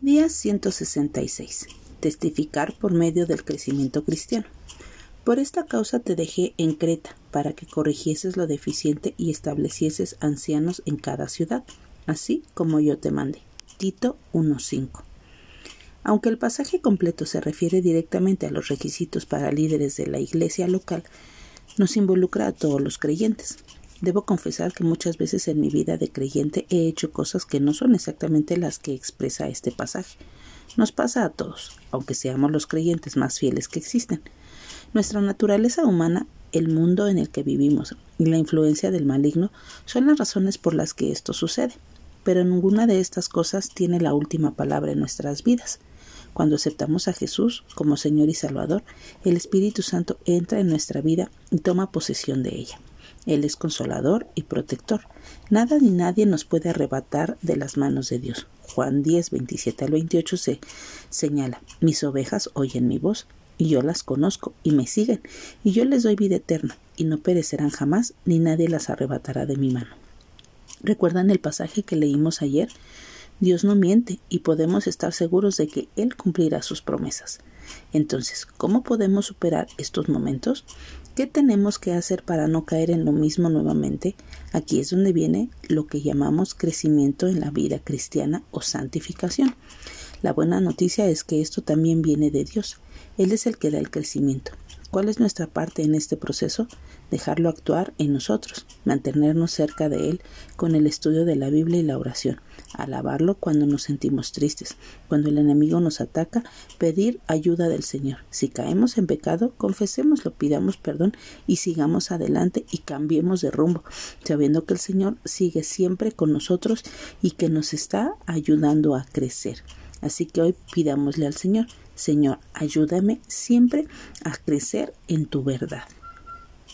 Día 166. Testificar por medio del crecimiento cristiano. Por esta causa te dejé en Creta, para que corrigieses lo deficiente y establecieses ancianos en cada ciudad, así como yo te mandé. Tito 1.5. Aunque el pasaje completo se refiere directamente a los requisitos para líderes de la iglesia local, nos involucra a todos los creyentes. Debo confesar que muchas veces en mi vida de creyente he hecho cosas que no son exactamente las que expresa este pasaje. Nos pasa a todos, aunque seamos los creyentes más fieles que existen. Nuestra naturaleza humana, el mundo en el que vivimos y la influencia del maligno son las razones por las que esto sucede. Pero ninguna de estas cosas tiene la última palabra en nuestras vidas. Cuando aceptamos a Jesús como Señor y Salvador, el Espíritu Santo entra en nuestra vida y toma posesión de ella. Él es consolador y protector. Nada ni nadie nos puede arrebatar de las manos de Dios. Juan 10, 27 al 28 se señala, mis ovejas oyen mi voz, y yo las conozco, y me siguen, y yo les doy vida eterna, y no perecerán jamás, ni nadie las arrebatará de mi mano. ¿Recuerdan el pasaje que leímos ayer? Dios no miente y podemos estar seguros de que Él cumplirá sus promesas. Entonces, ¿cómo podemos superar estos momentos? ¿Qué tenemos que hacer para no caer en lo mismo nuevamente? Aquí es donde viene lo que llamamos crecimiento en la vida cristiana o santificación. La buena noticia es que esto también viene de Dios. Él es el que da el crecimiento. ¿Cuál es nuestra parte en este proceso? Dejarlo actuar en nosotros, mantenernos cerca de Él con el estudio de la Biblia y la oración, alabarlo cuando nos sentimos tristes, cuando el enemigo nos ataca, pedir ayuda del Señor. Si caemos en pecado, confesémoslo, pidamos perdón y sigamos adelante y cambiemos de rumbo, sabiendo que el Señor sigue siempre con nosotros y que nos está ayudando a crecer. Así que hoy pidámosle al Señor, Señor, ayúdame siempre a crecer en tu verdad.